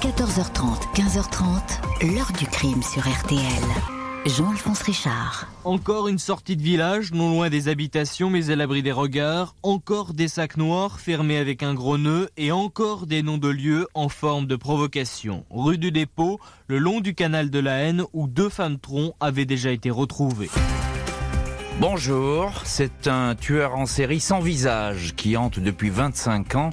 14h30, 15h30, l'heure du crime sur RTL. Jean-Alphonse Richard. Encore une sortie de village, non loin des habitations mais à l'abri des regards. Encore des sacs noirs fermés avec un gros nœud et encore des noms de lieux en forme de provocation. Rue du Dépôt, le long du canal de la Haine où deux femmes troncs avaient déjà été retrouvées. Bonjour, c'est un tueur en série sans visage qui hante depuis 25 ans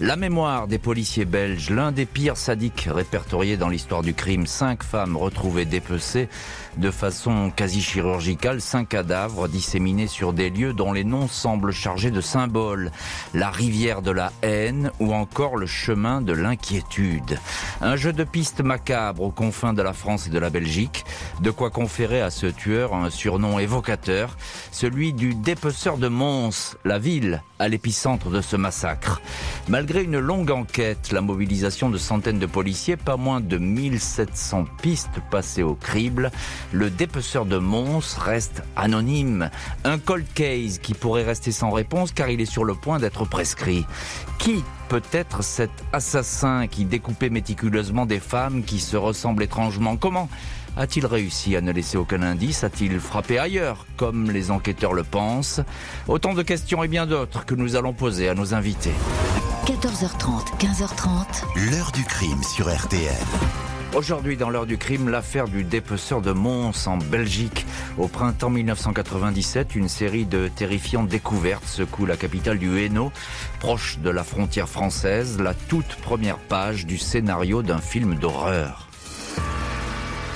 la mémoire des policiers belges, l'un des pires sadiques répertoriés dans l'histoire du crime. Cinq femmes retrouvées dépecées de façon quasi chirurgicale, cinq cadavres disséminés sur des lieux dont les noms semblent chargés de symboles. La rivière de la haine ou encore le chemin de l'inquiétude. Un jeu de pistes macabre aux confins de la France et de la Belgique. De quoi conférer à ce tueur un surnom évocateur, celui du dépeceur de Mons, la ville à l'épicentre de ce massacre. Une longue enquête, la mobilisation de centaines de policiers, pas moins de 1700 pistes passées au crible, le dépeceur de Mons reste anonyme. Un cold case qui pourrait rester sans réponse car il est sur le point d'être prescrit. Qui peut être cet assassin qui découpait méticuleusement des femmes qui se ressemblent étrangement? Comment a-t-il réussi à ne laisser aucun indice? A-t-il frappé ailleurs, comme les enquêteurs le pensent? Autant de questions et bien d'autres que nous allons poser à nos invités. 14h30, 15h30. L'heure du crime sur RTL. Aujourd'hui, dans l'heure du crime, l'affaire du dépeceur de Mons en Belgique. Au printemps 1997, une série de terrifiantes découvertes secoue la capitale du Hainaut, proche de la frontière française, la toute première page du scénario d'un film d'horreur.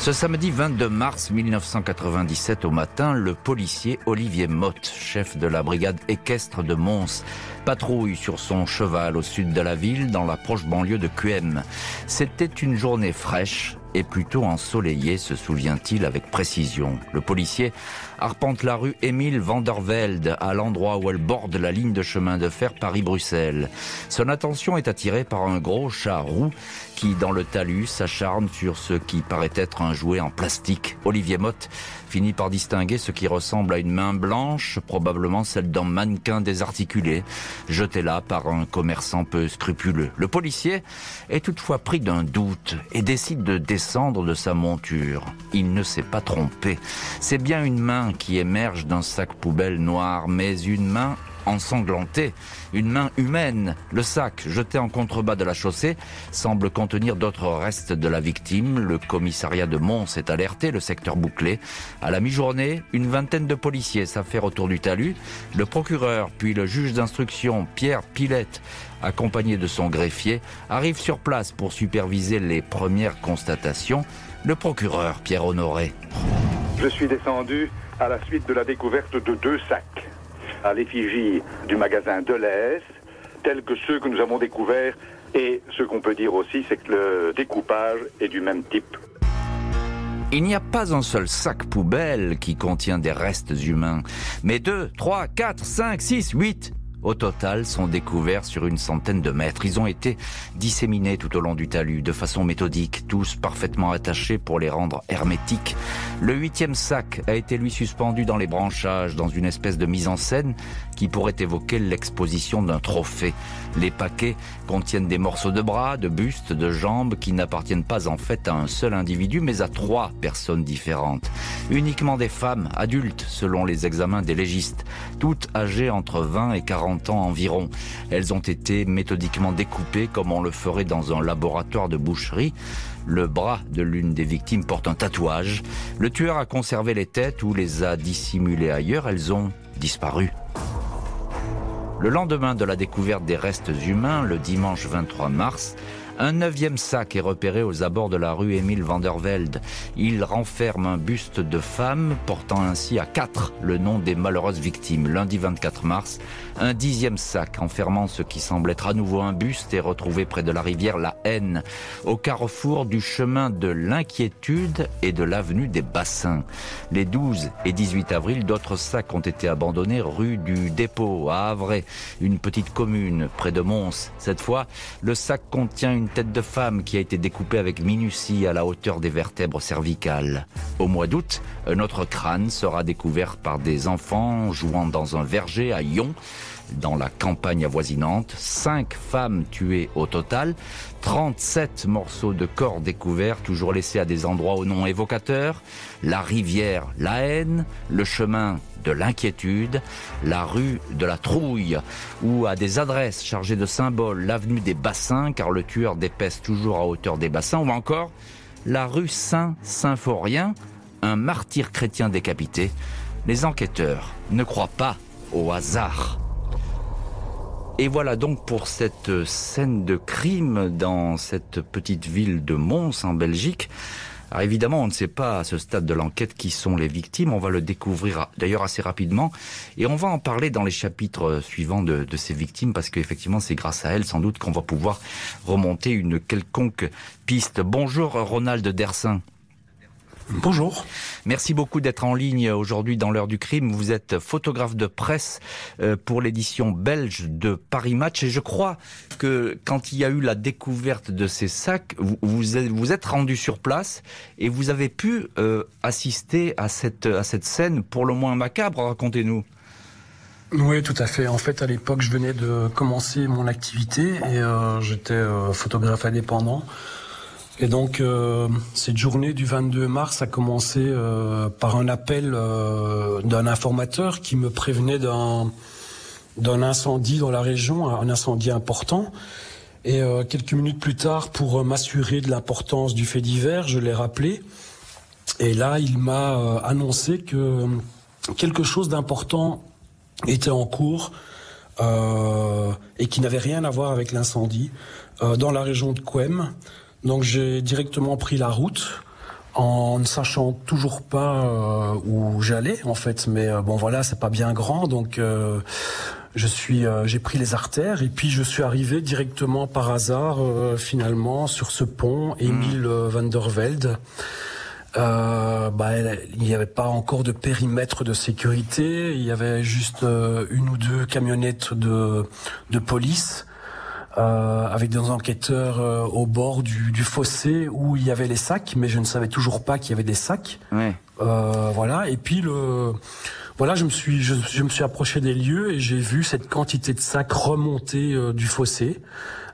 Ce samedi 22 mars 1997 au matin, le policier Olivier Motte, chef de la brigade équestre de Mons, patrouille sur son cheval au sud de la ville, dans la proche banlieue de QM. C'était une journée fraîche et plutôt ensoleillée, se souvient-il avec précision. Le policier arpente la rue Émile Vandervelde, à l'endroit où elle borde la ligne de chemin de fer Paris-Bruxelles. Son attention est attirée par un gros chat roux qui, dans le talus, s'acharne sur ce qui paraît être un jouet en plastique. Olivier Motte finit par distinguer ce qui ressemble à une main blanche, probablement celle d'un mannequin désarticulé, jeté là par un commerçant peu scrupuleux. Le policier est toutefois pris d'un doute et décide de descendre de sa monture. Il ne s'est pas trompé. C'est bien une main qui émerge d'un sac poubelle noir, mais une main ensanglantée, une main humaine. Le sac, jeté en contrebas de la chaussée, semble contenir d'autres restes de la victime. Le commissariat de Mons est alerté, le secteur bouclé. À la mi-journée, une vingtaine de policiers s'affairent autour du talus. Le procureur, puis le juge d'instruction, Pierre Pilette, accompagné de son greffier, arrive sur place pour superviser les premières constatations. Le procureur, Pierre Honoré. Je suis descendu à la suite de la découverte de deux sacs à l'effigie du magasin Deleuze, tels que ceux que nous avons découverts. Et ce qu'on peut dire aussi, c'est que le découpage est du même type. Il n'y a pas un seul sac poubelle qui contient des restes humains, mais deux, trois, quatre, cinq, six, huit au total, sont découverts sur une centaine de mètres. Ils ont été disséminés tout au long du talus, de façon méthodique, tous parfaitement attachés pour les rendre hermétiques. Le huitième sac a été lui suspendu dans les branchages, dans une espèce de mise en scène qui pourrait évoquer l'exposition d'un trophée. Les paquets contiennent des morceaux de bras, de bustes, de jambes qui n'appartiennent pas en fait à un seul individu, mais à trois personnes différentes. Uniquement des femmes, adultes, selon les examens des légistes, toutes âgées entre 20 et 40 ans environ. Elles ont été méthodiquement découpées comme on le ferait dans un laboratoire de boucherie. Le bras de l'une des victimes porte un tatouage. Le tueur a conservé les têtes ou les a dissimulées ailleurs. Elles ont disparu. Le lendemain de la découverte des restes humains, le dimanche 23 mars, un neuvième sac est repéré aux abords de la rue Émile Vandervelde. Il renferme un buste de femme, portant ainsi à quatre le nom des malheureuses victimes. Lundi 24 mars, un dixième sac enfermant ce qui semble être à nouveau un buste est retrouvé près de la rivière La Haine, au carrefour du chemin de l'inquiétude et de l'avenue des Bassins. Les 12 et 18 avril, d'autres sacs ont été abandonnés rue du Dépôt à Havray, une petite commune près de Mons. Cette fois, le sac contient tête de femme qui a été découpée avec minutie à la hauteur des vertèbres cervicales. Au mois d'août, un autre crâne sera découvert par des enfants jouant dans un verger à Yon. dans la campagne avoisinante, 5 femmes tuées au total, 37 morceaux de corps découverts, toujours laissés à des endroits au nom évocateur, la rivière La haine, le chemin de l'inquiétude, la rue de la trouille, ou à des adresses chargées de symboles, l'avenue des bassins, car le tueur dépèse toujours à hauteur des bassins, ou encore la rue Saint-Symphorien, un martyr chrétien décapité. Les enquêteurs ne croient pas au hasard. Et voilà donc pour cette scène de crime dans cette petite ville de Mons en Belgique. Alors évidemment, on ne sait pas à ce stade de l'enquête qui sont les victimes. On va le découvrir d'ailleurs assez rapidement. Et on va en parler dans les chapitres suivants de, ces victimes parce qu'effectivement, c'est grâce à elles sans doute qu'on va pouvoir remonter une quelconque piste. Bonjour Ronald Dersin. Bonjour. Merci beaucoup d'être en ligne aujourd'hui dans l'heure du crime. Vous êtes photographe de presse euh, pour l'édition belge de Paris Match et je crois que quand il y a eu la découverte de ces sacs, vous vous êtes, rendu sur place et vous avez pu euh, assister à cette, à cette scène pour le moins macabre. Racontez-nous. Oui, tout à fait. En fait, à l'époque, je venais de commencer mon activité et euh, j'étais photographe indépendant. Et donc euh, cette journée du 22 mars a commencé euh, par un appel euh, d'un informateur qui me prévenait d'un d'un incendie dans la région, un incendie important. Et quelques minutes plus tard, pour m'assurer de l'importance du fait divers, je l'ai rappelé. Et là, il m'a annoncé que quelque chose d'important était en cours et qui n'avait rien à voir avec l'incendie dans la région de Couem. Donc j'ai directement pris la route en ne sachant toujours pas euh, où j'allais en fait. Mais euh, bon voilà c'est pas bien grand. Donc euh, je suis j'ai pris les artères et puis je suis arrivé directement par hasard finalement sur ce pont Emile van der Velde. Bah, il n'y avait pas encore de périmètre de sécurité, il y avait juste une ou deux camionnettes de, de police euh, avec des enquêteurs euh, au bord du, du, fossé où il y avait les sacs, mais je ne savais toujours pas qu'il y avait des sacs. Ouais. Euh, voilà. Et puis le, voilà, je me suis, je, je me suis approché des lieux et j'ai vu cette quantité de sacs remonter euh, du fossé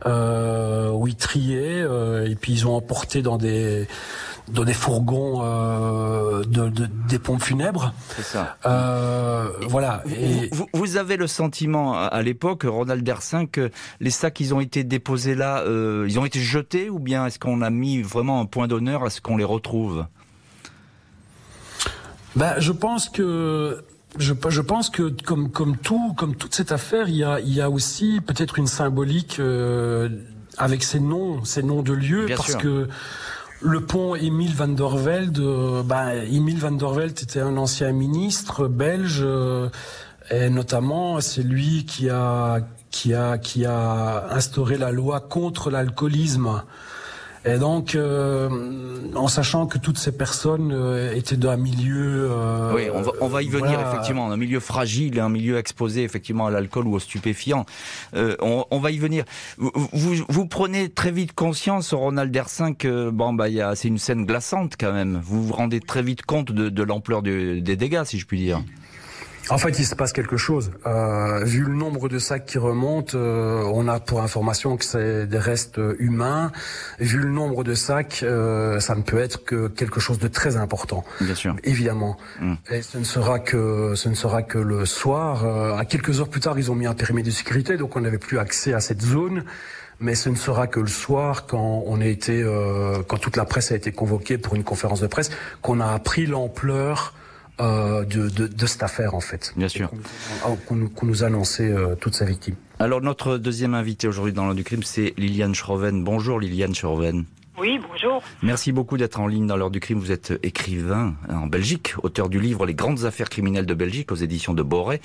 euh, où ils triaient et puis ils ont emporté dans des dans des fourgons euh, de, de, des pompes funèbres. C'est ça. Euh, voilà. Et... Vous, vous, avez le sentiment à l'époque, Ronald Dersin, que les sacs, ils ont été déposés là, euh, ils ont été jetés, ou bien est-ce qu'on a mis vraiment un point d'honneur à ce qu'on les retrouve? Ben, je pense que je, je, pense que comme comme tout comme toute cette affaire, il y a il y a aussi peut-être une symbolique euh, avec ces noms ces noms de lieux parce que le pont Emile van der Velde, euh, bah, Emile van der Velde était un ancien ministre belge, euh, et notamment c'est lui qui a qui a qui a instauré la loi contre l'alcoolisme. Et donc, euh, en sachant que toutes ces personnes euh, étaient d'un milieu... Euh, oui, on va, on va y venir effectivement, un milieu fragile, un milieu exposé effectivement à l'alcool ou aux stupéfiants. On, on, va y venir. Vous, vous, prenez très vite conscience, Ronald Dersin, que bon, bah, c'est une scène glaçante quand même. Vous vous rendez très vite compte de, de l'ampleur des dégâts, si je puis dire. En fait, il se passe quelque chose. Euh, vu le nombre de sacs qui remontent, euh, on a pour information que c'est des restes humains. Vu le nombre de sacs, euh, ça ne peut être que quelque chose de très important. Bien sûr. Évidemment. Mm. Et ce ne sera que ce ne sera que le soir. à quelques heures plus tard, ils ont mis un périmètre de sécurité, donc on n'avait plus accès à cette zone mais ce ne sera que le soir quand on a été quand toute la presse a été convoquée pour une conférence de presse qu'on a appris l'ampleur euh, de, de, de, cette affaire en fait. Bien sûr. Qu'on nous, nous, a annoncé euh, toutes sa victimes. Alors notre deuxième invité aujourd'hui dans l'heure du crime, c'est Liliane Schroven. Bonjour Liliane Schroven. Oui, bonjour. Merci beaucoup d'être en ligne dans l'heure du crime. Vous êtes écrivain en Belgique, auteur du livre Les grandes affaires criminelles de Belgique aux éditions de Boré.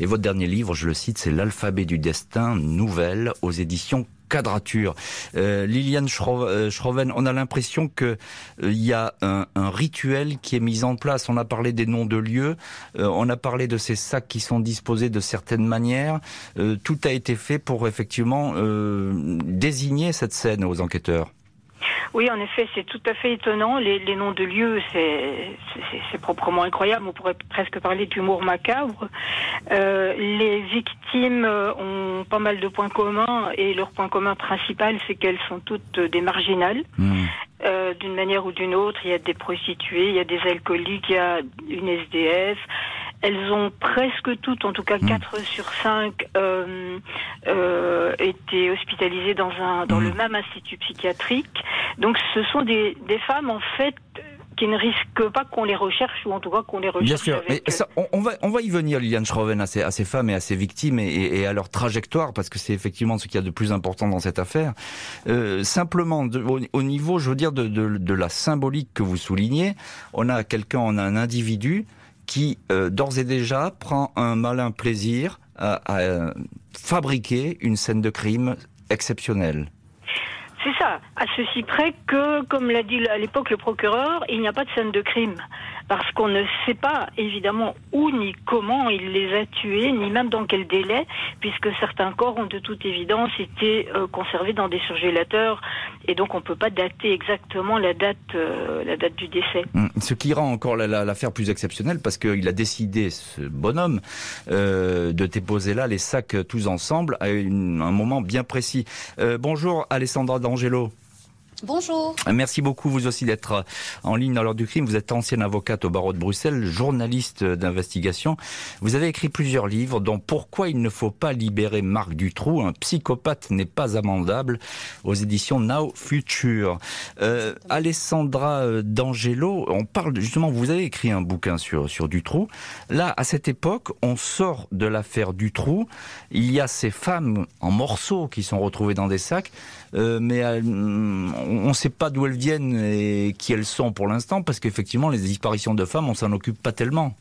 Et votre dernier livre, je le cite, c'est L'alphabet du destin, nouvelle aux éditions quadrature. Euh, Liliane euh, Schroven, on a l'impression que il euh, y a un, rituel qui est mis en place. On a parlé des noms de lieux, on a parlé de ces sacs qui sont disposés de certaines manières. tout a été fait pour effectivement désigner cette scène aux enquêteurs. Oui, en effet, c'est tout à fait étonnant. Les, noms de lieux, c'est proprement incroyable. On pourrait presque parler d'humour macabre. Euh, les victimes ont pas mal de points communs et leur point commun principal, c'est qu'elles sont toutes des marginales. Hmm. Euh, d'une manière ou d'une autre, il y a des prostituées, il y a des alcooliques, il y a une SDF, elles ont presque toutes, en tout cas 4 hmm. sur 5, euh, euh, été hospitalisées dans, un, dans le hmm. même institut psychiatrique. Donc ce sont des, des femmes, en fait, qui ne risquent pas qu'on les recherche ou en tout cas qu'on les recherche. Bien sûr, mais ça, on, va, on va y venir, Liliane Schroven, à ces, à ces femmes et à ces victimes et, et à leur trajectoire, parce que c'est effectivement ce qu'il y a de plus important dans cette affaire. Euh, simplement, au, niveau, je veux dire, de, de, de, la symbolique que vous soulignez, on a quelqu'un, on a un individu qui euh, d'ores et déjà prend un malin plaisir à, à fabriquer une scène de crime exceptionnelle. C'est ça, à ceci près que, comme l'a dit à l'époque le procureur, il n'y a pas de scène de crime parce qu'on ne sait pas évidemment où ni comment il les a tués, ni même dans quel délai, puisque certains corps ont de toute évidence été euh, conservés dans des surgélateurs, et donc on ne peut pas dater exactement la date, euh, la date du décès. Hum, ce qui rend encore l'affaire plus exceptionnelle, parce qu'il a décidé, ce bonhomme, euh, de déposer là les sacs tous ensemble à un moment bien précis. bonjour Alessandra D'Angelo. Bonjour. Merci beaucoup vous aussi d'être en ligne dans l'heure du crime. Vous êtes ancienne avocate au barreau de Bruxelles, journaliste d'investigation. Vous avez écrit plusieurs livres dont Pourquoi il ne faut pas libérer Marc Dutroux, un psychopathe n'est pas amendable aux éditions Now Future. Euh, Alessandra euh, D'Angelo, on parle justement, vous avez écrit un bouquin sur, sur Dutroux. Là, à cette époque, on sort de l'affaire Dutroux. Il y a ces femmes en morceaux qui sont retrouvées dans des sacs. Euh, mais euh, on ne sait pas d'où elles viennent et qui elles sont pour l'instant, parce qu'effectivement, les disparitions de femmes, on s'en occupe pas tellement.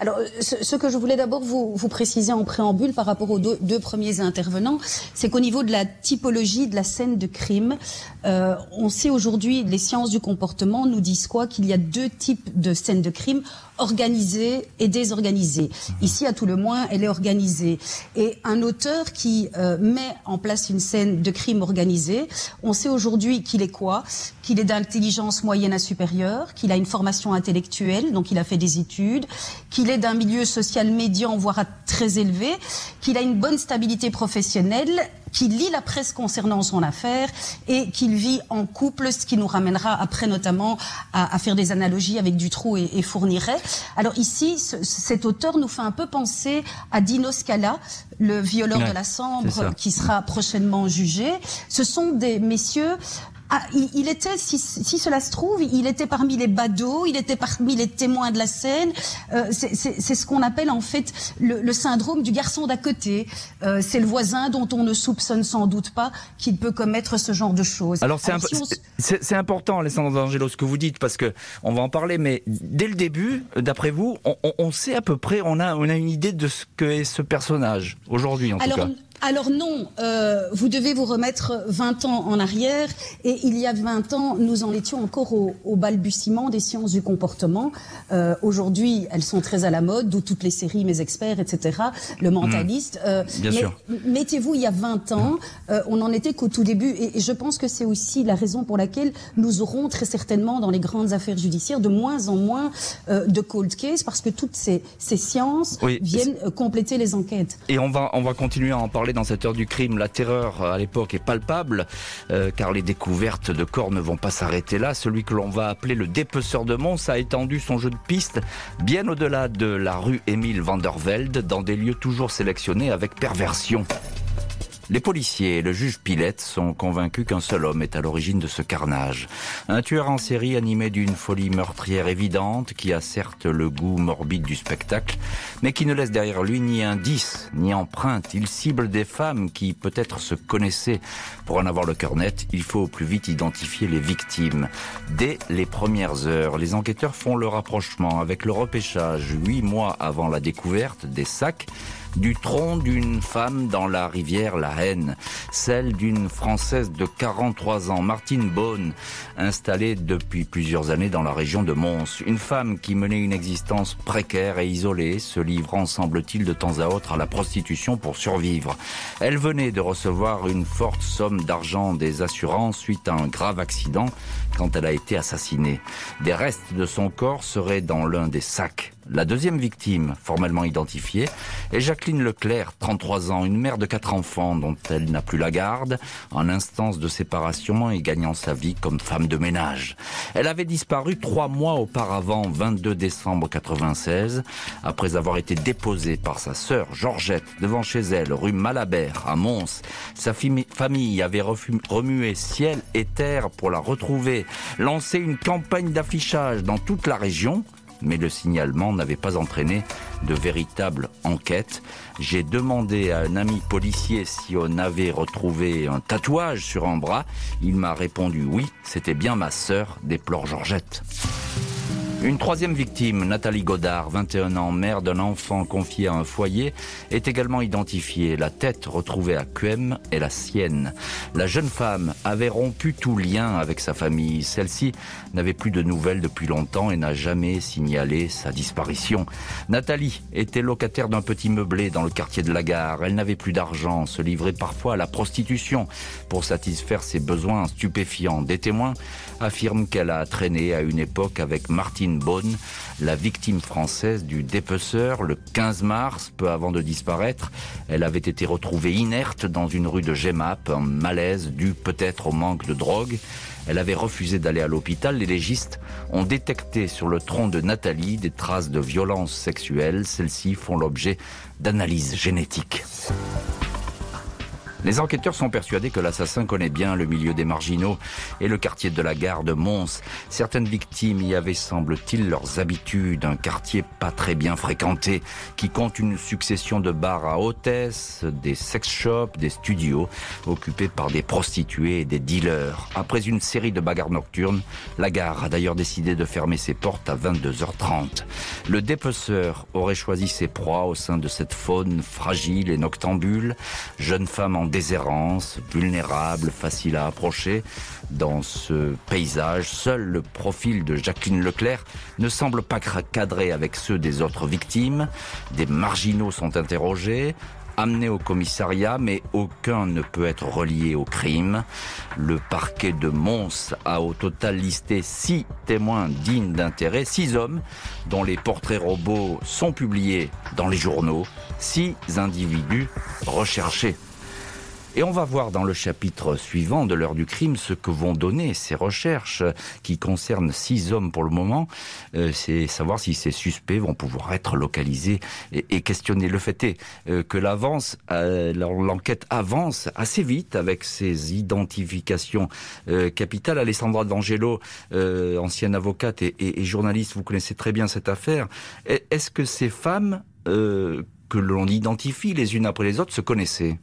Alors, ce, que je voulais d'abord vous, préciser en préambule par rapport aux deux, premiers intervenants, c'est qu'au niveau de la typologie de la scène de crime, euh, on sait aujourd'hui, les sciences du comportement nous disent quoi? Qu'il y a deux types de scènes de crime organisée et désorganisée. Ici, à tout le moins, elle est organisée. Et un auteur qui euh, met en place une scène de crime organisé, on sait aujourd'hui qu'il est quoi? Qu'il est d'intelligence moyenne à supérieure, qu'il a une formation intellectuelle, donc il a fait des études, qu'il est d'un milieu social médian, voire très élevé, qu'il a une bonne stabilité professionnelle qui lit la presse concernant son affaire et qu'il vit en couple, ce qui nous ramènera après notamment à, faire des analogies avec Dutroux et, et Fourniret. Alors ici, cet auteur nous fait un peu penser à Dino Scala, le violeur de la Sambre, qui sera prochainement jugé. Ce sont des messieurs ah, il, était, si, cela se trouve, il était parmi les badauds, il était parmi les témoins de la scène. Euh, c'est ce qu'on appelle en fait le, syndrome du garçon d'à côté. Euh, c'est le voisin dont on ne soupçonne sans doute pas qu'il peut commettre ce genre de choses. Alors c'est important, Alessandro D'Angelo, ce que vous dites, parce que on va en parler, mais dès le début, d'après vous, on, sait à peu près, on a, on a une idée de ce que est ce personnage aujourd'hui en tout cas. Alors non, euh, vous devez vous remettre 20 ans en arrière et il y a 20 ans, nous en étions encore au, balbutiement des sciences du comportement. Euh, aujourd'hui, elles sont très à la mode, d'où toutes les séries, mes experts, etc., le mentaliste. Mmh. Euh, Bien sûr. Mettez-vous, il y a 20 ans, on n'en était qu'au tout début et, je pense que c'est aussi la raison pour laquelle nous aurons très certainement dans les grandes affaires judiciaires de moins en moins de cold case parce que toutes ces, sciences viennent compléter les enquêtes. Et on va, on va continuer à en parler dans cette heure du crime. La terreur à l'époque est palpable, euh, car les découvertes de corps ne vont pas s'arrêter là. Celui que l'on va appeler le dépeceur de Mons a étendu son jeu de piste bien au-delà de la rue Émile van der Velde, dans des lieux toujours sélectionnés avec perversion. Les policiers et le juge Pilette sont convaincus qu'un seul homme est à l'origine de ce carnage. Un tueur en série animé d'une folie meurtrière évidente qui a certes le goût morbide du spectacle, mais qui ne laisse derrière lui ni indice, ni empreinte. Il cible des femmes qui peut-être se connaissaient. Pour en avoir le cœur net, il faut au plus vite identifier les victimes. Dès les premières heures, les enquêteurs font le rapprochement avec le repêchage huit mois avant la découverte des sacs du tronc d'une femme dans la rivière La Haine, celle d'une Française de 43 ans, Martine Beaune, installée depuis plusieurs années dans la région de Mons. Une femme qui menait une existence précaire et isolée, se livrant, semble-t-il, de temps à autre à la prostitution pour survivre. Elle venait de recevoir une forte somme d'argent des assurances suite à un grave accident quand elle a été assassinée. Des restes de son corps seraient dans l'un des sacs. La deuxième victime, formellement identifiée, est Jacqueline Leclerc, 33 ans, une mère de quatre enfants dont elle n'a plus la garde, en instance de séparation et gagnant sa vie comme femme de ménage. Elle avait disparu trois mois auparavant, 22 décembre 96, après avoir été déposée par sa sœur Georgette devant chez elle, rue Malabert, à Mons. Sa famille avait remué ciel et terre pour la retrouver, lancé une campagne d'affichage dans toute la région, mais le signalement n'avait pas entraîné de véritable enquête. J'ai demandé à un ami policier si on avait retrouvé un tatouage sur un bras. Il m'a répondu oui, c'était bien ma sœur, déplore Georgette. Une troisième victime, Nathalie Godard, 21 ans, mère d'un enfant confié à un foyer, est également identifiée. La tête retrouvée à Quem est la sienne. La jeune femme avait rompu tout lien avec sa famille. Celle-ci n'avait plus de nouvelles depuis longtemps et n'a jamais signalé sa disparition. Nathalie était locataire d'un petit meublé dans le quartier de la gare. Elle n'avait plus d'argent, se livrait parfois à la prostitution pour satisfaire ses besoins stupéfiants. Des témoins affirment qu'elle a traîné à une époque avec Martine Bonne, la victime française du dépeceur le 15 mars, peu avant de disparaître. Elle avait été retrouvée inerte dans une rue de Gemap, un malaise dû peut-être au manque de drogue. Elle avait refusé d'aller à l'hôpital. Les légistes ont détecté sur le tronc de Nathalie des traces de violence sexuelle. Celles-ci font l'objet d'analyses génétiques. Les enquêteurs sont persuadés que l'assassin connaît bien le milieu des marginaux et le quartier de la gare de Mons. Certaines victimes y avaient, semble-t-il, leurs habitudes, un quartier pas très bien fréquenté, qui compte une succession de bars à hôtesses, des sex shops, des studios, occupés par des prostituées et des dealers. Après une série de bagarres nocturnes, la gare a d'ailleurs décidé de fermer ses portes à 22h30. Le dépeceur aurait choisi ses proies au sein de cette faune fragile et noctambule, jeune femme en déshérence, vulnérable, facile à approcher. Dans ce paysage, seul le profil de Jacqueline Leclerc ne semble pas cadrer avec ceux des autres victimes. Des marginaux sont interrogés, amenés au commissariat, mais aucun ne peut être relié au crime. Le parquet de Mons a au total listé six témoins dignes d'intérêt, six hommes dont les portraits robots sont publiés dans les journaux, six individus recherchés. Et on va voir dans le chapitre suivant de l'heure du crime ce que vont donner ces recherches qui concernent six hommes pour le moment. Euh, c'est savoir si ces suspects vont pouvoir être localisés et, questionner. Le fait est euh, que l'avance, euh, l'enquête avance assez vite avec ces identifications capitales. Alessandra D'Angelo, ancienne avocate et, et, journaliste, vous connaissez très bien cette affaire. Est-ce que ces femmes que l'on identifie les unes après les autres se connaissaient?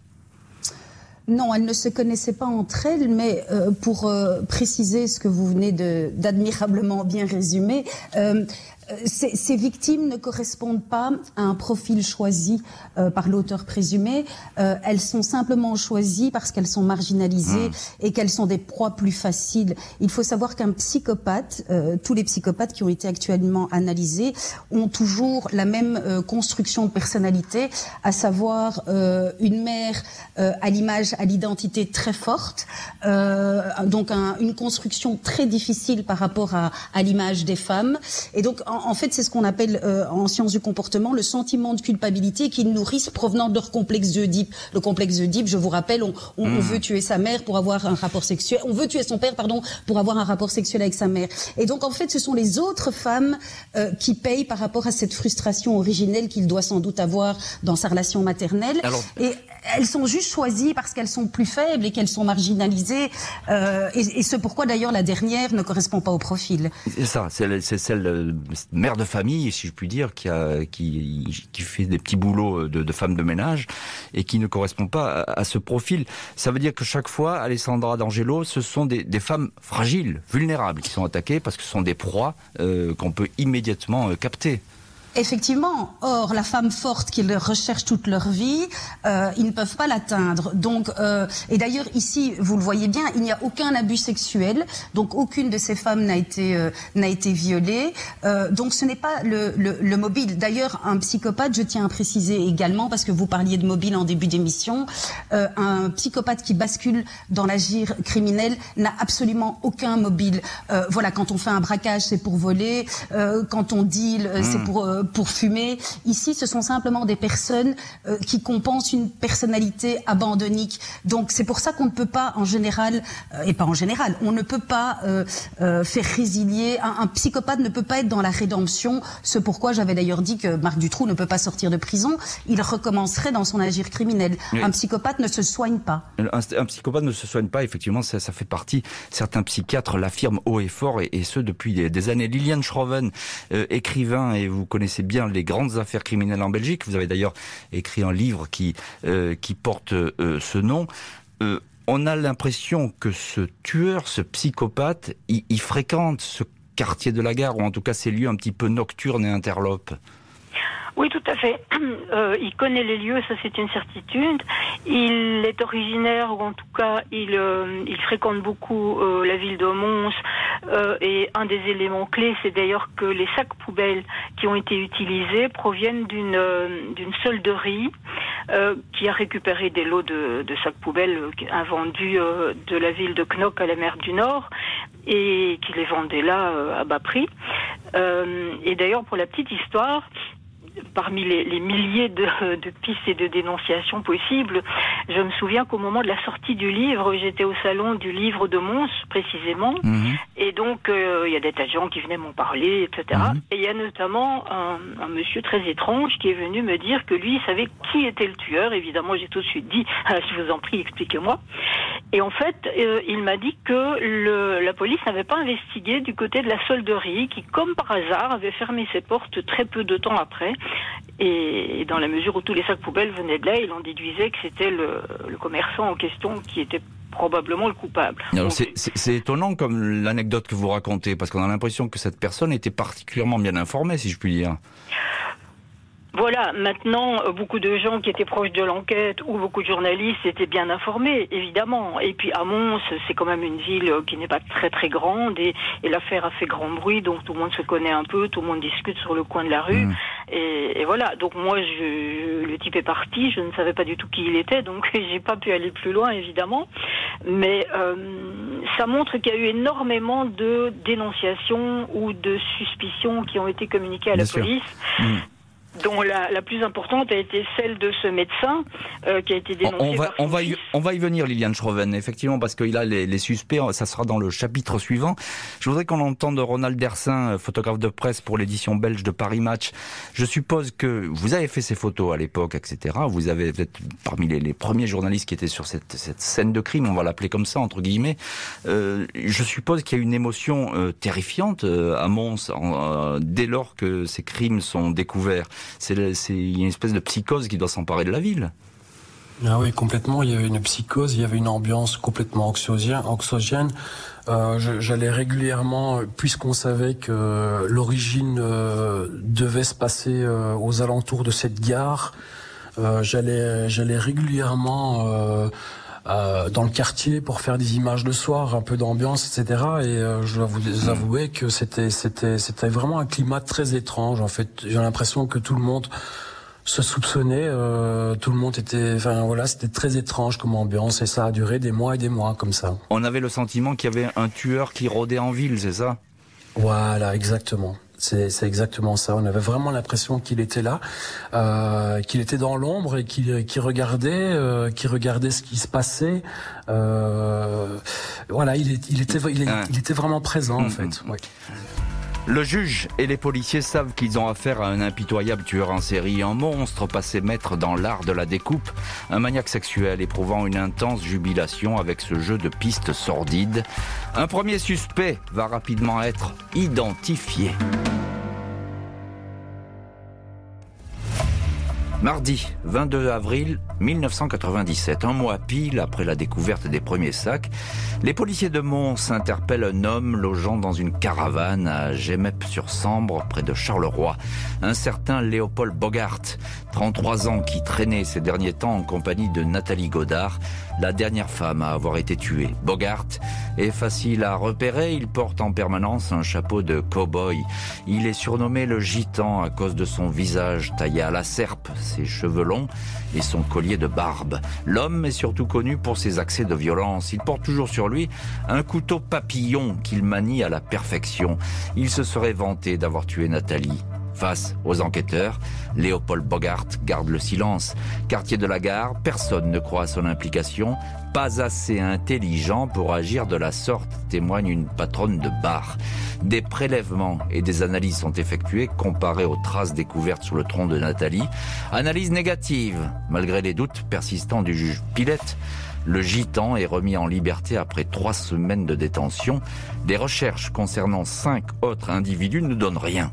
Non, elles ne se connaissaient pas entre elles, mais euh, pour euh, préciser ce que vous venez d'admirablement bien résumer, euh, euh, ces, victimes ne correspondent pas à un profil choisi euh, par l'auteur présumé. Euh, elles sont simplement choisies parce qu'elles sont marginalisées hmm. et qu'elles sont des proies plus faciles. Il faut savoir qu'un psychopathe, tous les psychopathes qui ont été actuellement analysés, ont toujours la même construction de personnalité, à savoir une mère à l'image, à l'identité très forte, donc une construction très difficile par rapport à, à l'image des femmes. Et donc, en, fait, c'est ce qu'on appelle euh, en sciences du comportement le sentiment de culpabilité qu'ils nourrissent provenant de leur complexe d'Oedipe. Le complexe d'Oedipe, je vous rappelle, on, on, hmm. veut tuer sa mère pour avoir un rapport sexuel, on veut tuer son père, pardon, pour avoir un rapport sexuel avec sa mère. Et donc, en fait, ce sont les autres femmes euh, qui payent par rapport à cette frustration originelle qu'il doit sans doute avoir dans sa relation maternelle. Et elles sont juste choisies parce qu'elles sont plus faibles et qu'elles sont marginalisées. Euh, et, et c'est pourquoi d'ailleurs la dernière ne correspond pas au profil. C'est ça, c'est celle mère de famille, si je puis dire, qui, a, qui, qui fait des petits boulots de, de femme de ménage et qui ne correspond pas à, ce profil. Ça veut dire que chaque fois, Alessandra D'Angelo, ce sont des, des, femmes fragiles, vulnérables, qui sont attaquées parce que ce sont des proies euh, qu'on peut immédiatement euh, capter. Effectivement. Or, la femme forte qu'ils recherchent toute leur vie, euh, ils ne peuvent pas l'atteindre. Donc, euh, et d'ailleurs ici, vous le voyez bien, il n'y a aucun abus sexuel. Donc, aucune de ces femmes n'a été euh, n'a été violée. Euh, donc, ce n'est pas le, le, le mobile. D'ailleurs, un psychopathe, je tiens à préciser également, parce que vous parliez de mobile en début d'émission, euh, un psychopathe qui bascule dans l'agir criminel n'a absolument aucun mobile. Euh, voilà, quand on fait un braquage, c'est pour voler. Euh, quand on deal, c'est Hmm. pour euh, pour fumer. Ici, ce sont simplement des personnes euh, qui compensent une personnalité abandonnique. Donc, c'est pour ça qu'on ne peut pas, en général, euh, et pas en général, on ne peut pas euh, faire résilier. Un, un psychopathe ne peut pas être dans la rédemption. Ce pourquoi j'avais d'ailleurs dit que Marc Dutroux ne peut pas sortir de prison. Il recommencerait dans son agir criminel. Oui. Un psychopathe ne se soigne pas. Un, un psychopathe ne se soigne pas, effectivement, ça, ça fait partie. Certains psychiatres l'affirment haut et fort, et, et ce depuis des, des années. Liliane Schroven, euh, écrivain, et vous connaissez bien les grandes affaires criminelles en Belgique. Vous avez d'ailleurs écrit un livre qui euh, qui porte euh, ce nom. Euh, on a l'impression que ce tueur, ce psychopathe, il, il fréquente ce quartier de la gare, ou en tout cas ces lieux un petit peu nocturnes et interlopes. Oui, tout à fait. Euh, il connaît les lieux, ça c'est une certitude. Il est originaire, ou en tout cas, il, euh, il fréquente beaucoup euh, la ville de Mons. Euh, et un des éléments clés, c'est d'ailleurs que les sacs poubelles qui ont été utilisés proviennent d'une euh, d'une solderie euh, qui a récupéré des lots de, de sacs poubelles invendus de la ville de Knock à la mer du Nord et qui les vendait là à bas prix. Et d'ailleurs, pour la petite histoire, parmi les, les milliers de, de pistes et de dénonciations possibles, je me souviens qu'au moment de la sortie du livre, j'étais au salon du livre de Mons, précisément, Mhm. et donc euh, il y a des tas de gens qui venaient m'en parler, etc. Mhm. Et il y a notamment un, un monsieur très étrange qui est venu me dire que lui, il savait qui était le tueur. Évidemment, j'ai tout de suite dit, je vous en prie, expliquez-moi. Et en fait, euh, il m'a dit que le, la police n'avait pas investigué du côté de la solderie, qui, comme par hasard, avait fermé ses portes très peu de temps après. Et dans la mesure où tous les sacs poubelles venaient de là, il en déduisait que c'était le, le commerçant en question qui était probablement le coupable. C'est étonnant comme l'anecdote que vous racontez, parce qu'on a l'impression que cette personne était particulièrement bien informée, si je puis dire. Voilà, maintenant, euh, beaucoup de gens qui étaient proches de l'enquête ou beaucoup de journalistes étaient bien informés, évidemment. Et puis à Mons, c'est quand même une ville euh, qui n'est pas très très grande et, et l'affaire a fait grand bruit, donc tout le monde se connaît un peu, tout le monde discute sur le coin de la rue. Mm. Et, et voilà, donc moi, je, le type est parti, je ne savais pas du tout qui il était, donc j'ai pas pu aller plus loin, évidemment. Mais euh, ça montre qu'il y a eu énormément de dénonciations ou de suspicions qui ont été communiquées à Bien la sûr. police Mm. Dont la, la plus importante a été celle de ce médecin euh, qui a été dénoncé On, va, par son on, va y, on va y venir, Liliane Schroven, effectivement, parce qu'il a les, les suspects, ça sera dans le chapitre suivant. Je voudrais qu'on entende Ronald Dersin, euh, photographe de presse pour l'édition belge de Paris Match. Je suppose que vous avez fait ces photos à l'époque, etc. Vous avez vous êtes parmi les, les premiers journalistes qui étaient sur cette, cette scène de crime, on va l'appeler comme ça, entre guillemets. Euh, je suppose qu'il y a une émotion euh, terrifiante euh, à Mons en, euh, dès lors que ces crimes sont découverts. C'est il y a une espèce de psychose qui doit s'emparer de la ville. Ah oui, complètement. Il y avait une psychose, il y avait une ambiance complètement anxiogène. Euh, J'allais régulièrement, puisqu'on savait que l'origine euh, devait se passer euh, aux alentours de cette gare, euh, j'allais j'allais régulièrement euh, dans le quartier pour faire des images le soir, un peu d'ambiance, etc. Et euh, je dois vous avouer que c'était c'était c'était vraiment un climat très étrange. En fait, j'ai l'impression que tout le monde se soupçonnait, euh, tout le monde était, enfin voilà, c'était très étrange comme ambiance et ça a duré des mois et des mois comme ça. On avait le sentiment qu'il y avait un tueur qui rôdait en ville, c'est ça? Voilà, exactement. C'est exactement ça. On avait vraiment l'impression qu'il était là, euh, qu'il était dans l'ombre et qu'il regardait, euh, qu'il regardait ce qui se passait. Euh, voilà, il, est- il était, il, est- il était vraiment présent en Mhm. fait. Ouais. Le juge et les policiers savent qu'ils ont affaire à un impitoyable tueur en série, un monstre passé maître dans l'art de la découpe, un maniaque sexuel éprouvant une intense jubilation avec ce jeu de pistes sordides. Un premier suspect va rapidement être identifié. Mardi 22 avril 1997, un mois pile après la découverte des premiers sacs, les policiers de Mons interpellent un homme logeant dans une caravane à Gemep-sur-Sambre, près de Charleroi. Un certain Léopold Bogart, 33 ans, qui traînait ces derniers temps en compagnie de Nathalie Godard, la dernière femme à avoir été tuée. Bogart est facile à repérer, il porte en permanence un chapeau de cow-boy. Il est surnommé le gitan à cause de son visage taillé à la serpe, ses cheveux longs et son collier de barbe. L'homme est surtout connu pour ses accès de violence. Il porte toujours sur lui un couteau papillon qu'il manie à la perfection. Il se serait vanté d'avoir tué Nathalie. Face aux enquêteurs, Léopold Bogart garde le silence. Quartier de la gare, personne ne croit à son implication. Pas assez intelligent pour agir de la sorte, témoigne une patronne de bar. Des prélèvements et des analyses sont effectuées comparées aux traces découvertes sur le tronc de Nathalie. Analyse négative, malgré les doutes persistants du juge Pilette. Le gitan est remis en liberté après trois semaines de détention. Des recherches concernant cinq autres individus ne donnent rien.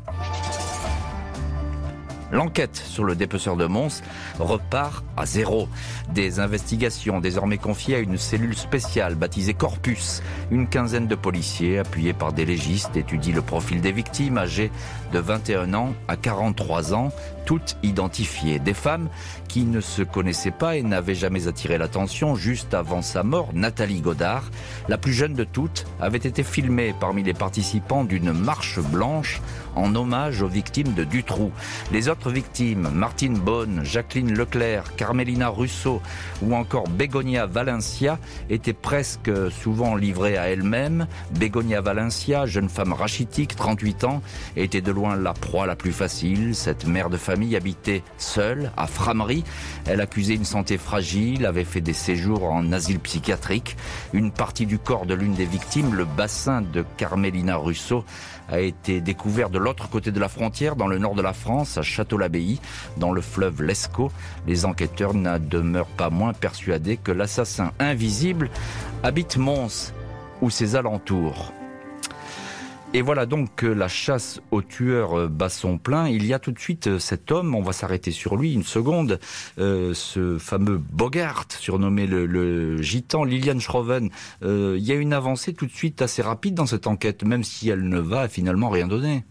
L'enquête sur le dépeceur de Mons repart à zéro. Des investigations désormais confiées à une cellule spéciale baptisée Corpus. Une quinzaine de policiers, appuyés par des légistes, étudient le profil des victimes âgées de 21 ans à 43 ans, toutes identifiées. Des femmes qui ne se connaissaient pas et n'avaient jamais attiré l'attention juste avant sa mort. Nathalie Godard, la plus jeune de toutes, avait été filmée parmi les participants d'une marche blanche en hommage aux victimes de Dutroux. Les autres victimes, Martine Bonne, Jacqueline Leclerc, Carmelina Russo ou encore Begonia Valencia, étaient presque souvent livrées à elles-mêmes. Begonia Valencia, jeune femme rachitique, 38 ans, était de loin la proie la plus facile. Cette mère de famille habitait seule à Framery. Elle accusait une santé fragile, avait fait des séjours en asile psychiatrique. Une partie du corps de l'une des victimes, le bassin de Carmelina Russo, a été découvert de l'autre côté de la frontière, dans le nord de la France, à Château-l'Abbaye, dans le fleuve Lescaut. Les enquêteurs n'en demeurent pas moins persuadés que l'assassin invisible habite Mons ou ses alentours. Et voilà donc que la chasse au tueur euh, bat son plein. Il y a tout de suite euh, cet homme, on va s'arrêter sur lui une seconde, euh, ce fameux Bogart, surnommé le, gitan, Liliane Schroven. Il y a une avancée tout de suite assez rapide dans cette enquête, même si elle ne va finalement rien donner.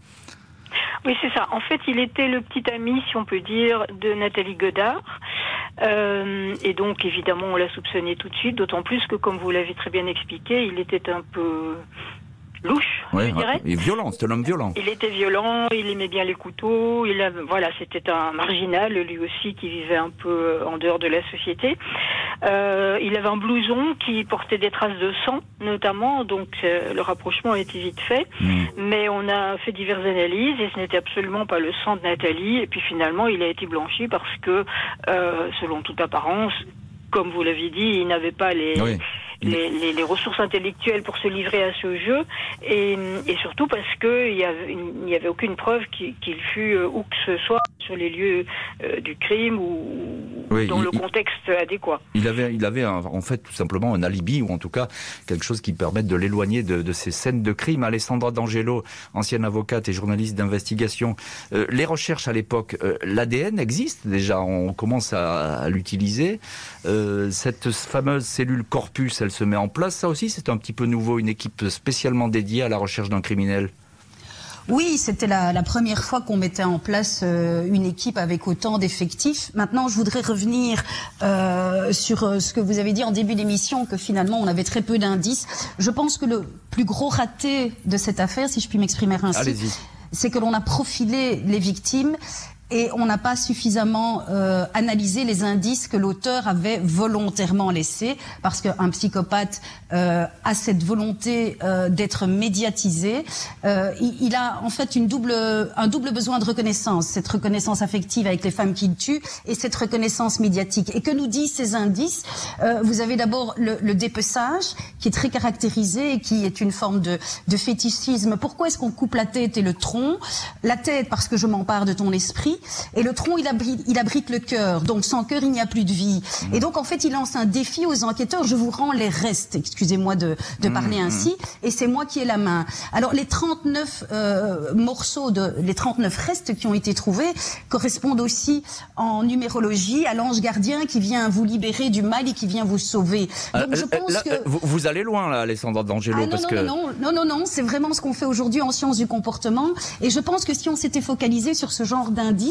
Oui, c'est ça. En fait, il était le petit ami, si on peut dire, de Nathalie Godard. Et donc, évidemment, on l'a soupçonné tout de suite, d'autant plus que, comme vous l'avez très bien expliqué, il était un peu louche, Ouais, je dirais. est violent, c'est un homme violent. Il était violent, il aimait bien les couteaux, il avait, voilà, c'était un marginal lui aussi qui vivait un peu en dehors de la société. Euh, il avait un blouson qui portait des traces de sang, notamment, donc euh, le rapprochement a été vite fait. Hmm. Mais on a fait diverses analyses et ce n'était absolument pas le sang de Nathalie. Et puis finalement, il a été blanchi parce que, euh, selon toute apparence, comme vous l'avez dit, il n'avait pas les, Oui. Les, les- les ressources intellectuelles pour se livrer à ce jeu, et, et surtout parce que il y avait, il n'y avait aucune preuve qu'il qu'il fût euh, où que ce soit sur les lieux euh, du crime ou Oui, dans il- le contexte adéquat. Il avait, il avait un- en fait tout simplement un alibi ou en tout cas quelque chose qui permette de l'éloigner de, de ces scènes de crime. Alessandra D'Angelo, ancienne avocate et journaliste d'investigation, euh, les recherches à l'époque, euh, l'ADN existe déjà, on commence à, à l'utiliser. Euh, cette fameuse cellule corpus, elle se met en place. Ça aussi, c'est un petit peu nouveau, une équipe spécialement dédiée à la recherche d'un criminel. Oui, c'était la, la première fois qu'on mettait en place euh, une équipe avec autant d'effectifs. Maintenant, je voudrais revenir euh, sur euh, ce que vous avez dit en début d'émission, que finalement on avait très peu d'indices. Je pense que le plus gros raté de cette affaire, si je puis m'exprimer ainsi, c'est que l'on a profilé les victimes et on n'a pas suffisamment euh, analysé les indices que l'auteur avait volontairement laissés, parce qu'un psychopathe euh, a cette volonté euh, d'être médiatisé. Euh, il, il a en fait une double, un double besoin de reconnaissance, cette reconnaissance affective avec les femmes qu'il tue et cette reconnaissance médiatique. Et que nous disent ces indices? Euh, Vous avez d'abord le, le dépeçage, qui est très caractérisé et qui est une forme de, de fétichisme. Pourquoi est-ce qu'on coupe la tête et le tronc? La tête parce que je m'empare de ton esprit, et le tronc il abrite, il abrite le cœur. Donc sans cœur il n'y a plus de vie. Et donc en fait il lance un défi aux enquêteurs. Je vous rends les restes. Excusez-moi de, de parler ainsi. Et c'est moi qui ai la main. Alors les 39 euh, morceaux de les 39 restes qui ont été trouvés correspondent aussi en numérologie à l'ange gardien qui vient vous libérer du mal et qui vient vous sauver. Donc je pense que vous, allez loin là, Alessandra D'Angelo, ah, non, non, non, non, non, non, c'est vraiment ce qu'on fait aujourd'hui en sciences du comportement. Et je pense que si on s'était focalisé sur ce genre d'indices,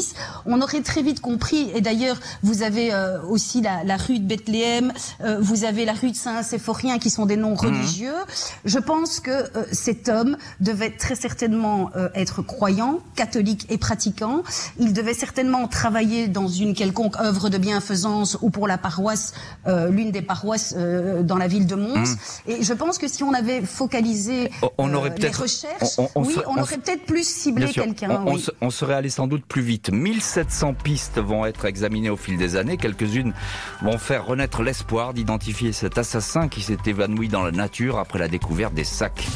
on aurait très vite compris. Et d'ailleurs, vous avez euh, aussi la, la, rue de Bethléem, euh, vous avez la rue de Saint-Séphorien qui sont des noms mhm. religieux. Je pense que euh, cet homme devait très certainement être croyant, catholique et pratiquant. Il devait certainement travailler dans une quelconque œuvre de bienfaisance ou pour la paroisse, l'une des paroisses dans la ville de Mons. Mhm. Et je pense que si on avait focalisé on aurait les recherches, oui, on, aurait peut-être plus ciblé quelqu'un. On, on, serait allé sans doute plus vite. 1700 pistes vont être examinées au fil des années. Quelques-unes vont faire renaître l'espoir d'identifier cet assassin qui s'est évanoui dans la nature après la découverte des sacs.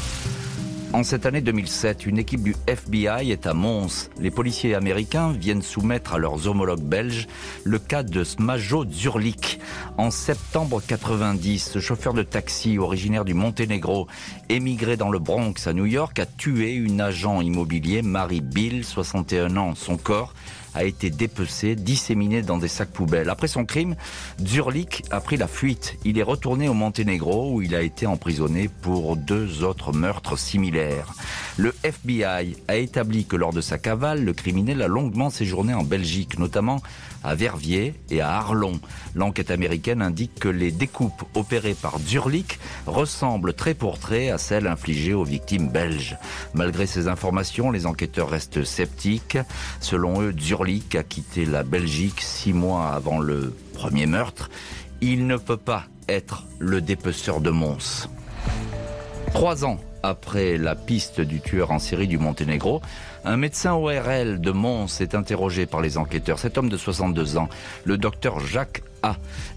En cette année 2007, une équipe du FBI est à Mons. Les policiers américains viennent soumettre à leurs homologues belges le cas de Smajo Zurlik. En septembre 90, ce chauffeur de taxi originaire du Monténégro, émigré dans le Bronx à New York, a tué une agent immobilier, Marie Bill, 61 ans. Son corps a été dépecé, disséminé dans des sacs poubelles. Après son crime, Zurlik a pris la fuite. Il est retourné au Monténégro où il a été emprisonné pour deux autres meurtres similaires. Le FBI a établi que lors de sa cavale, le criminel a longuement séjourné en Belgique, notamment à Verviers et à Arlon. L'enquête américaine indique que les découpes opérées par Zurlik ressemblent très pour trait à celles infligées aux victimes belges. Malgré ces informations, les enquêteurs restent sceptiques. Selon eux, Zurlik a quitté la Belgique six mois avant le premier meurtre. Il ne peut pas être le dépeceur de Mons. Trois ans après la piste du tueur en série du Monténégro, un médecin ORL de Mons est interrogé par les enquêteurs. Cet homme de 62 ans, le docteur Jacques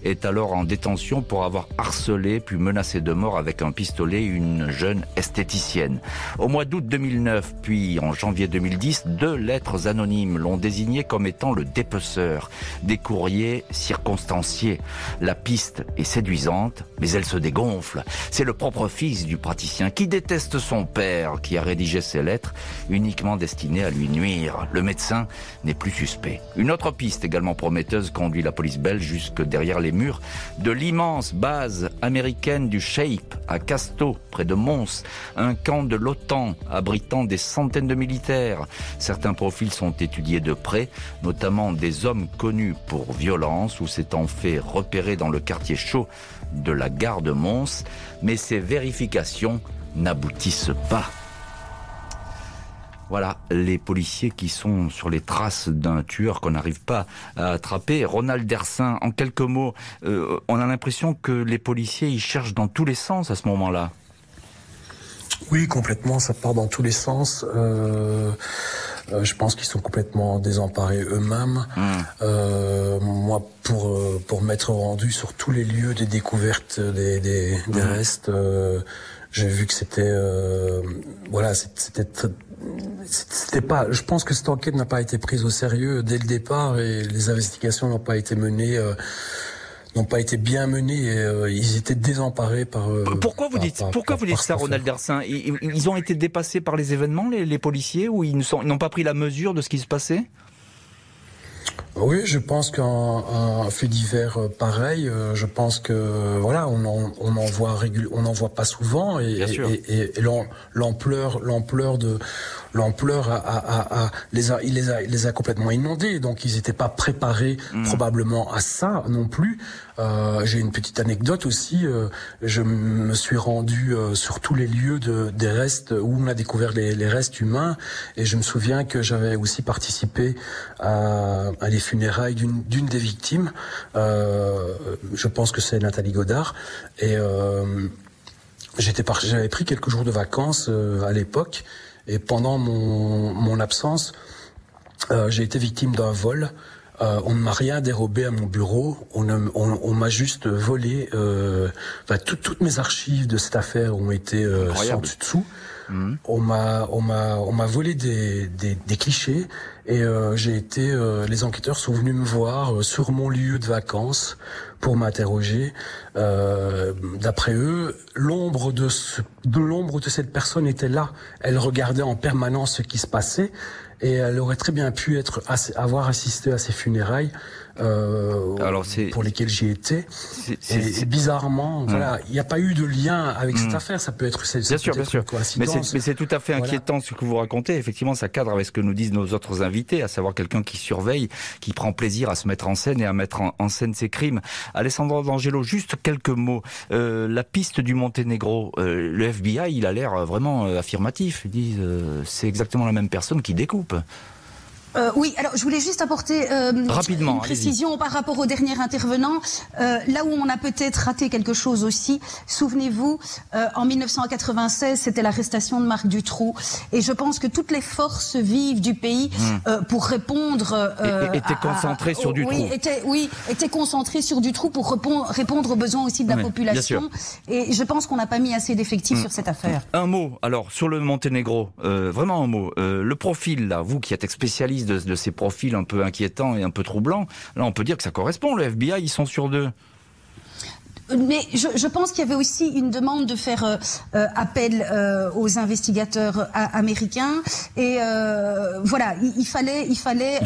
est alors en détention pour avoir harcelé puis menacé de mort avec un pistolet une jeune esthéticienne. Au mois d'août 2009 puis en janvier 2010, deux lettres anonymes l'ont désigné comme étant le dépeceur. Des courriers circonstanciés. La piste est séduisante, mais elle se dégonfle. C'est le propre fils du praticien qui déteste son père qui a rédigé ces lettres uniquement destinées à lui nuire. Le médecin n'est plus suspect. Une autre piste également prometteuse conduit la police belge jusqu'à que derrière les murs de l'immense base américaine du Shape à Casto, près de Mons, un camp de l'OTAN abritant des centaines de militaires. Certains profils sont étudiés de près, notamment des hommes connus pour violence ou s'étant fait repérer dans le quartier chaud de la gare de Mons, mais ces vérifications n'aboutissent pas. Voilà, les policiers qui sont sur les traces d'un tueur qu'on n'arrive pas à attraper. Ronald Dersin, en quelques mots, euh, on a l'impression que les policiers, ils cherchent dans tous les sens à ce moment-là. Oui, complètement, ça part dans tous les sens. Euh, euh, je pense qu'ils sont complètement désemparés eux-mêmes. Hmm. moi, pour pour m'être rendu sur tous les lieux des découvertes des, des, des hmm. restes, j'ai vu que c'était voilà, c'était c'était pas. Je pense que cette enquête n'a pas été prise au sérieux dès le départ et les investigations n'ont pas été menées. Euh, n'ont pas été bien menées et euh, ils étaient désemparés par. Euh, pourquoi vous dites Pourquoi vous dites ça, Ronald Dersin ils, ont été dépassés par les événements, les, les policiers, ou ils n'ont pas pris la mesure de ce qui se passait? Oui, je pense qu'un fait divers euh, pareil, euh, je pense que voilà, on en, on en voit régul on en voit pas souvent et, et, et, l'ampleur, l'ampleur de l'ampleur a, a, a, les a, il les a, les a complètement inondés. Donc ils n'étaient pas préparés mmh. probablement à ça non plus. Euh, J'ai une petite anecdote aussi. Euh, je me suis rendu sur tous les lieux de, des restes où on a découvert les, les restes humains et je me souviens que j'avais aussi participé à, à les funérailles d'une des victimes. Euh, je pense que c'est Nathalie Godard. Et euh, j'étais j'avais pris quelques jours de vacances euh, à l'époque. Et pendant mon, mon absence, euh, j'ai été victime d'un vol. Euh, on ne m'a rien dérobé à mon bureau. On, on, on m'a juste volé. Euh, toutes mes archives de cette affaire ont été sans dessus dessous. On m'a on m'a on m'a volé des, des, des clichés Et j'ai été, les enquêteurs sont venus me voir sur mon lieu de vacances pour m'interroger. D'après eux, l'ombre de, de l'ombre de cette personne était là. Elle regardait en permanence ce qui se passait et elle aurait très bien pu être avoir assisté à ces funérailles euh, Alors pour lesquels j'ai été. Et, bizarrement, hum. voilà, il n'y a pas eu de lien avec cette hum. affaire. Ça peut être, bien sûr, bien sûr. Mais c'est tout à fait inquiétant ce que vous racontez. Effectivement, ça cadre avec ce que nous disent nos autres invités, à savoir quelqu'un qui surveille, qui prend plaisir à se mettre en scène et à mettre en, scène ses crimes. Alessandro D'Angelo, juste quelques mots. Euh, la piste du Monténégro, euh, le FBI, il a l'air vraiment euh, affirmatif. Ils disent, euh, c'est exactement la même personne qui découpe. Euh, oui, alors je voulais juste apporter euh, Rapidement, une précision par rapport au dernier intervenant. Euh, là où on a peut-être raté quelque chose aussi, souvenez-vous, euh, en 1996, c'était l'arrestation de Marc Dutroux. Et je pense que toutes les forces vives du pays, hmm. euh, pour répondre... étaient concentrées sur Dutroux. Oui, étaient, oui, étaient concentrées sur Dutroux pour répondre, répondre aux besoins aussi de la population. Et je pense qu'on n'a pas mis assez d'effectifs hmm. sur cette affaire. Un mot, alors, sur le Monténégro, vraiment un mot. le profil, là, vous qui êtes spécialiste de, ces profils un peu inquiétants et un peu troublants, là on peut dire que ça correspond. Le FBI, ils sont sur deux. Mais je, je pense qu'il y avait aussi une demande de faire euh, euh, appel euh, aux investigateurs américains et voilà, il, fallait, il fallait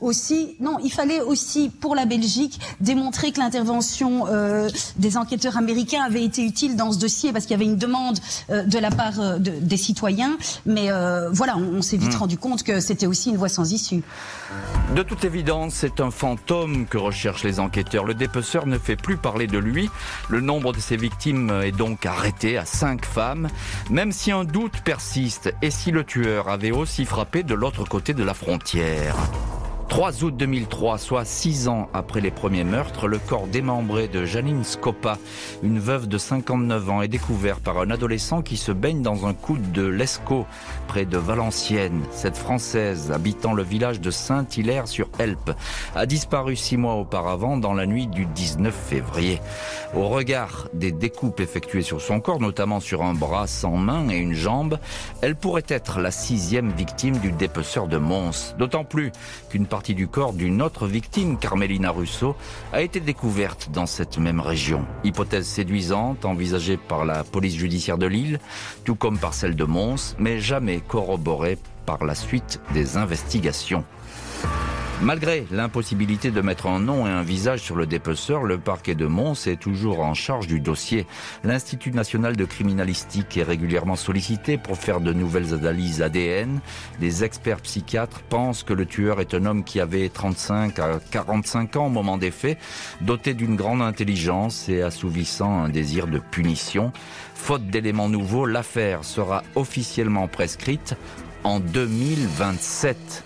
aussi, non, il fallait aussi pour la Belgique démontrer que l'intervention des enquêteurs américains avait été utile dans ce dossier parce qu'il y avait une demande de la part de, des citoyens. Mais voilà, on, s'est vite hmm. rendu compte que c'était aussi une voie sans issue. De toute évidence, c'est un fantôme que recherchent les enquêteurs. Le dépeceur ne fait plus parler de lui. Le nombre de ses victimes est donc arrêté à cinq femmes, même si un doute persiste et si le tueur avait aussi frappé de l'autre côté de la frontière? 3 août 2003, soit 6 ans après les premiers meurtres, le corps démembré de Janine Scopa, une veuve de 59 ans, est découvert par un adolescent qui se baigne dans un coude de l'Escaut, près de Valenciennes. Cette Française, habitant le village de Saint-Hilaire-sur-Helpe, a disparu six mois auparavant dans la nuit du 19 février. Au regard des découpes effectuées sur son corps, notamment sur un bras sans main et une jambe, elle pourrait être la sixième victime du dépeceur de Mons. D'autant plus qu'une partie du corps d'une autre victime, Carmelina Russo, a été découverte dans cette même région. Hypothèse séduisante envisagée par la police judiciaire de Lille, tout comme par celle de Mons, mais jamais corroborée par la suite des investigations. Malgré l'impossibilité de mettre un nom et un visage sur le dépeceur, le parquet de Mons est toujours en charge du dossier. L'Institut national de criminalistique est régulièrement sollicité pour faire de nouvelles analyses ADN. Des experts psychiatres pensent que le tueur est un homme qui avait 35 à 45 ans au moment des faits, doté d'une grande intelligence et assouvissant un désir de punition. Faute d'éléments nouveaux, l'affaire sera officiellement prescrite en 2027.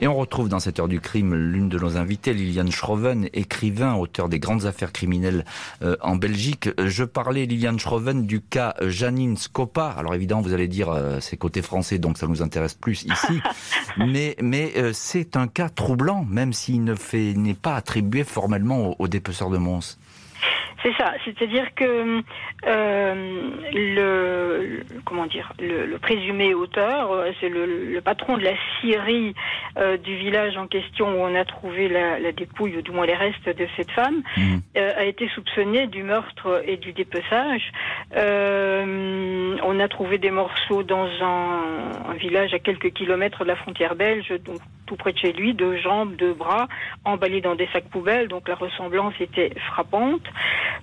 Et on retrouve dans cette heure du crime l'une de nos invitées, Liliane Schroven, écrivain, auteur des grandes affaires criminelles euh, en Belgique. Je parlais, Liliane Schroven, du cas Janine Scopa. Alors évidemment, vous allez dire, euh, c'est côté français, donc ça nous intéresse plus ici. mais mais euh, c'est un cas troublant, même s'il ne fait n'est pas attribué formellement au, au dépeceur de Mons. C'est ça, c'est-à-dire que euh, le comment dire le, présumé auteur, euh, c'est le, patron de la scierie euh, du village en question où on a trouvé la, dépouille ou du moins les restes de cette femme, mmh. a été soupçonné du meurtre et du dépeçage. on a trouvé des morceaux dans un, un, village à quelques kilomètres de la frontière belge, donc tout près de chez lui, deux jambes, deux bras, emballés dans des sacs poubelles, donc la ressemblance était frappante.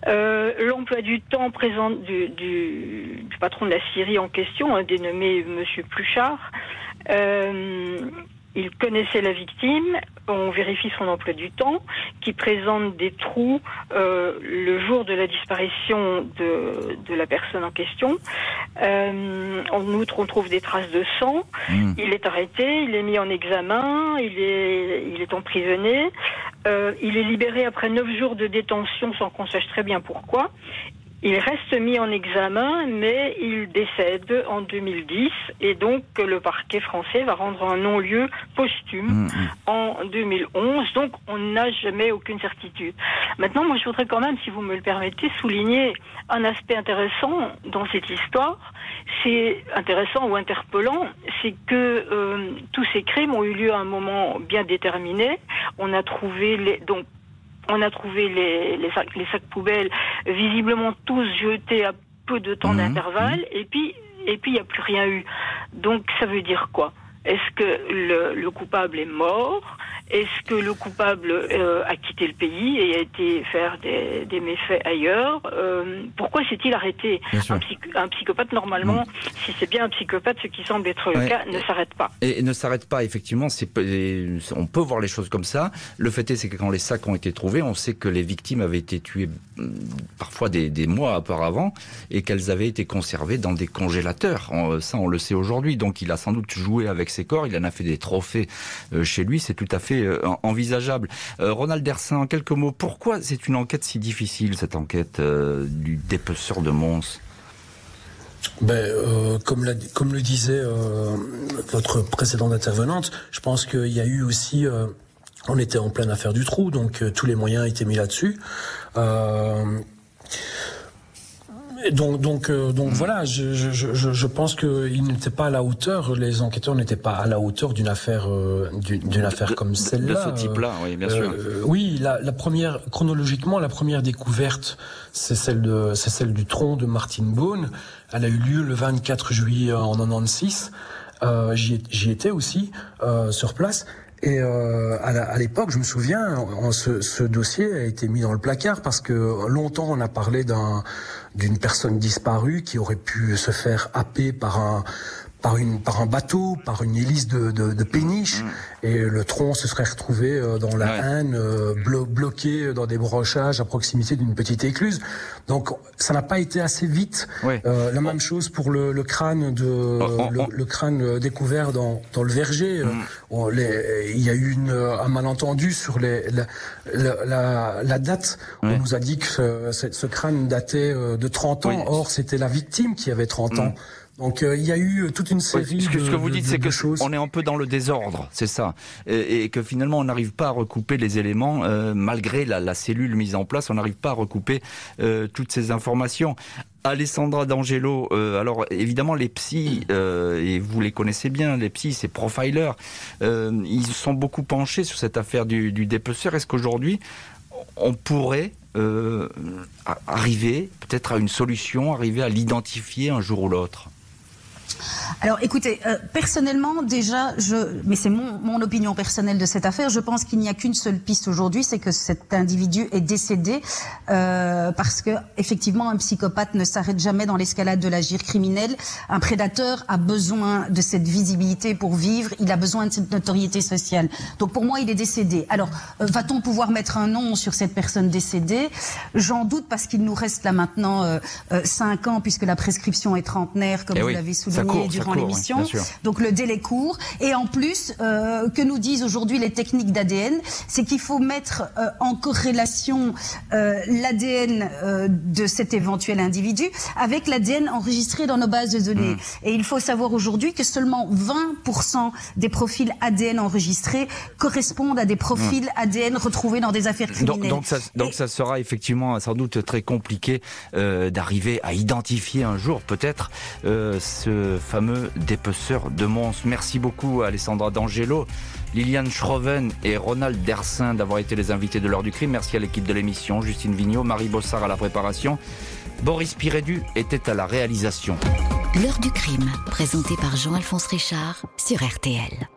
Euh, l'emploi du temps présent du, patron de la Syrie en question, un dénommé Monsieur Pluchard, euh, il connaissait la victime, on vérifie son emploi du temps, qui présente des trous euh, le jour de la disparition de, de la personne en question. Euh, en outre, on trouve des traces de sang. Hmm. Il est arrêté, il est mis en examen, il est, il est emprisonné. Euh, il est libéré après neuf jours de détention sans qu'on sache très bien pourquoi. Il reste mis en examen, mais il décède en 2010 et donc le parquet français va rendre un non-lieu posthume Mm, mm. en 2011. Donc on n'a jamais aucune certitude. Maintenant, moi je voudrais quand même, si vous me le permettez, souligner un aspect intéressant dans cette histoire. C'est intéressant ou interpellant, c'est que euh, tous ces crimes ont eu lieu à un moment bien déterminé. On a trouvé les donc on a trouvé les, les, sacs, les sacs poubelles visiblement tous jetés à peu de temps Mhm, d'intervalle et puis et puis il n'y a plus rien eu. Donc ça veut dire quoi? Est-ce que le, le coupable est mort? Est-ce que le coupable euh, a quitté le pays et a été faire des, des méfaits ailleurs Euh, Pourquoi s'est-il arrêté un, psych- un psychopathe, normalement, si c'est bien un psychopathe, ce qui semble être le Ouais. cas, ne s'arrête pas. Et ne s'arrête pas, effectivement, on peut voir les choses comme ça. Le fait est, c'est que quand les sacs ont été trouvés, on sait que les victimes avaient été tuées hum, parfois des, des mois auparavant et qu'elles avaient été conservées dans des congélateurs. On- ça, on le sait aujourd'hui. Donc, il a sans doute joué avec ses corps, il en a fait des trophées euh, chez lui, c'est tout à fait euh, en- envisageable. Euh, Ronald Dersin, en quelques mots, pourquoi c'est une enquête si difficile, cette enquête euh, du dépeceur de Mons? Ben, comme, le disait votre précédente intervenante, je pense qu'il y a eu aussi, on était en pleine affaire du trou, donc tous les moyens étaient mis là-dessus. Euh, donc, donc, euh, donc voilà, je, je, je, je pense qu'ils n'étaient pas à la hauteur, les enquêteurs n'étaient pas à la hauteur d'une affaire, euh, d'une affaire De- comme De celle-là. ce type-là, oui, bien sûr. Euh, oui, la, la première chronologiquement, la première découverte, c'est celle de, c'est celle du tronc de Martine Bone. Elle a eu lieu le 24 juillet en 96. Euh, j'y ai- j'y étais aussi euh, sur place. Et euh, à l'époque, je me souviens, en- ce, ce dossier a été mis dans le placard parce que longtemps on a parlé d'un d'une personne disparue qui aurait pu se faire happer par un par une par un bateau, par une hélice de, de, de péniche, et le tronc se serait retrouvé euh, dans la Ouais. Haine, euh, blo- bloqué dans des brochages à proximité d'une petite écluse. Donc ça n'a pas été assez vite. Ouais. Euh, la même chose pour le, le crâne de on- le, on- le crâne euh, découvert dans, dans le verger. Mm. les- il y a eu une, un malentendu sur les, la, la, la, la date. Ouais. On nous a dit que ce, crâne datait de 30 ans. Oui. Or, c'était la victime qui avait 30 ans. Donc, euh, il y a eu toute une Oui, série ce, que, de, ce que vous dites, c'est que choses. on est un peu dans le désordre, c'est ça, et, et que finalement on n'arrive pas à recouper les éléments euh, malgré la, la cellule mise en place, on n'arrive pas à recouper euh, toutes ces informations. Alessandra D'Angelo, euh, alors évidemment les psys, euh, et vous les connaissez bien, les psys, ces profilers, euh, ils sont beaucoup penchés sur cette affaire du, du dépeceur. Est-ce qu'aujourd'hui on pourrait euh, arriver peut-être à une solution, arriver à l'identifier un jour ou l'autre? Alors écoutez, euh, personnellement déjà, je, mais c'est mon, mon opinion personnelle de cette affaire, je pense qu'il n'y a qu'une seule piste aujourd'hui, c'est que cet individu est décédé euh, parce que effectivement un psychopathe ne s'arrête jamais dans l'escalade de l'agir criminel. Un prédateur a besoin de cette visibilité pour vivre, il a besoin de cette notoriété sociale. Donc pour moi, il est décédé. Alors euh, va-t-on pouvoir mettre un nom sur cette personne décédée? J'en doute parce qu'il nous reste là maintenant euh, euh, cinq ans puisque la prescription est trentenaire, comme Eh vous oui, l'avez souligné ça court, l'émission. Donc le délai court. Et en plus, euh, que nous disent aujourd'hui les techniques d'ADN, c'est qu'il faut mettre euh, en corrélation euh, l'ADN de cet éventuel individu avec l'ADN enregistré dans nos bases de données. Hmm. Et il faut savoir aujourd'hui que seulement 20% des profils ADN enregistrés correspondent à des profils ADN retrouvés dans des affaires criminelles. Hmm. Donc, donc, ça, donc Et- ça sera effectivement sans doute très compliqué d'arriver à identifier un jour peut-être ce fameux dépeceur de Mons. Merci beaucoup Alessandra D'Angelo, Liliane Schroven et Ronald Dersin d'avoir été les invités de l'heure du crime. Merci à l'équipe de l'émission, Justine Vignot, Marie Bossard à la préparation. Boris Pirédu était à la réalisation. L'heure du crime, présenté par Jean-Alphonse Richard sur RTL.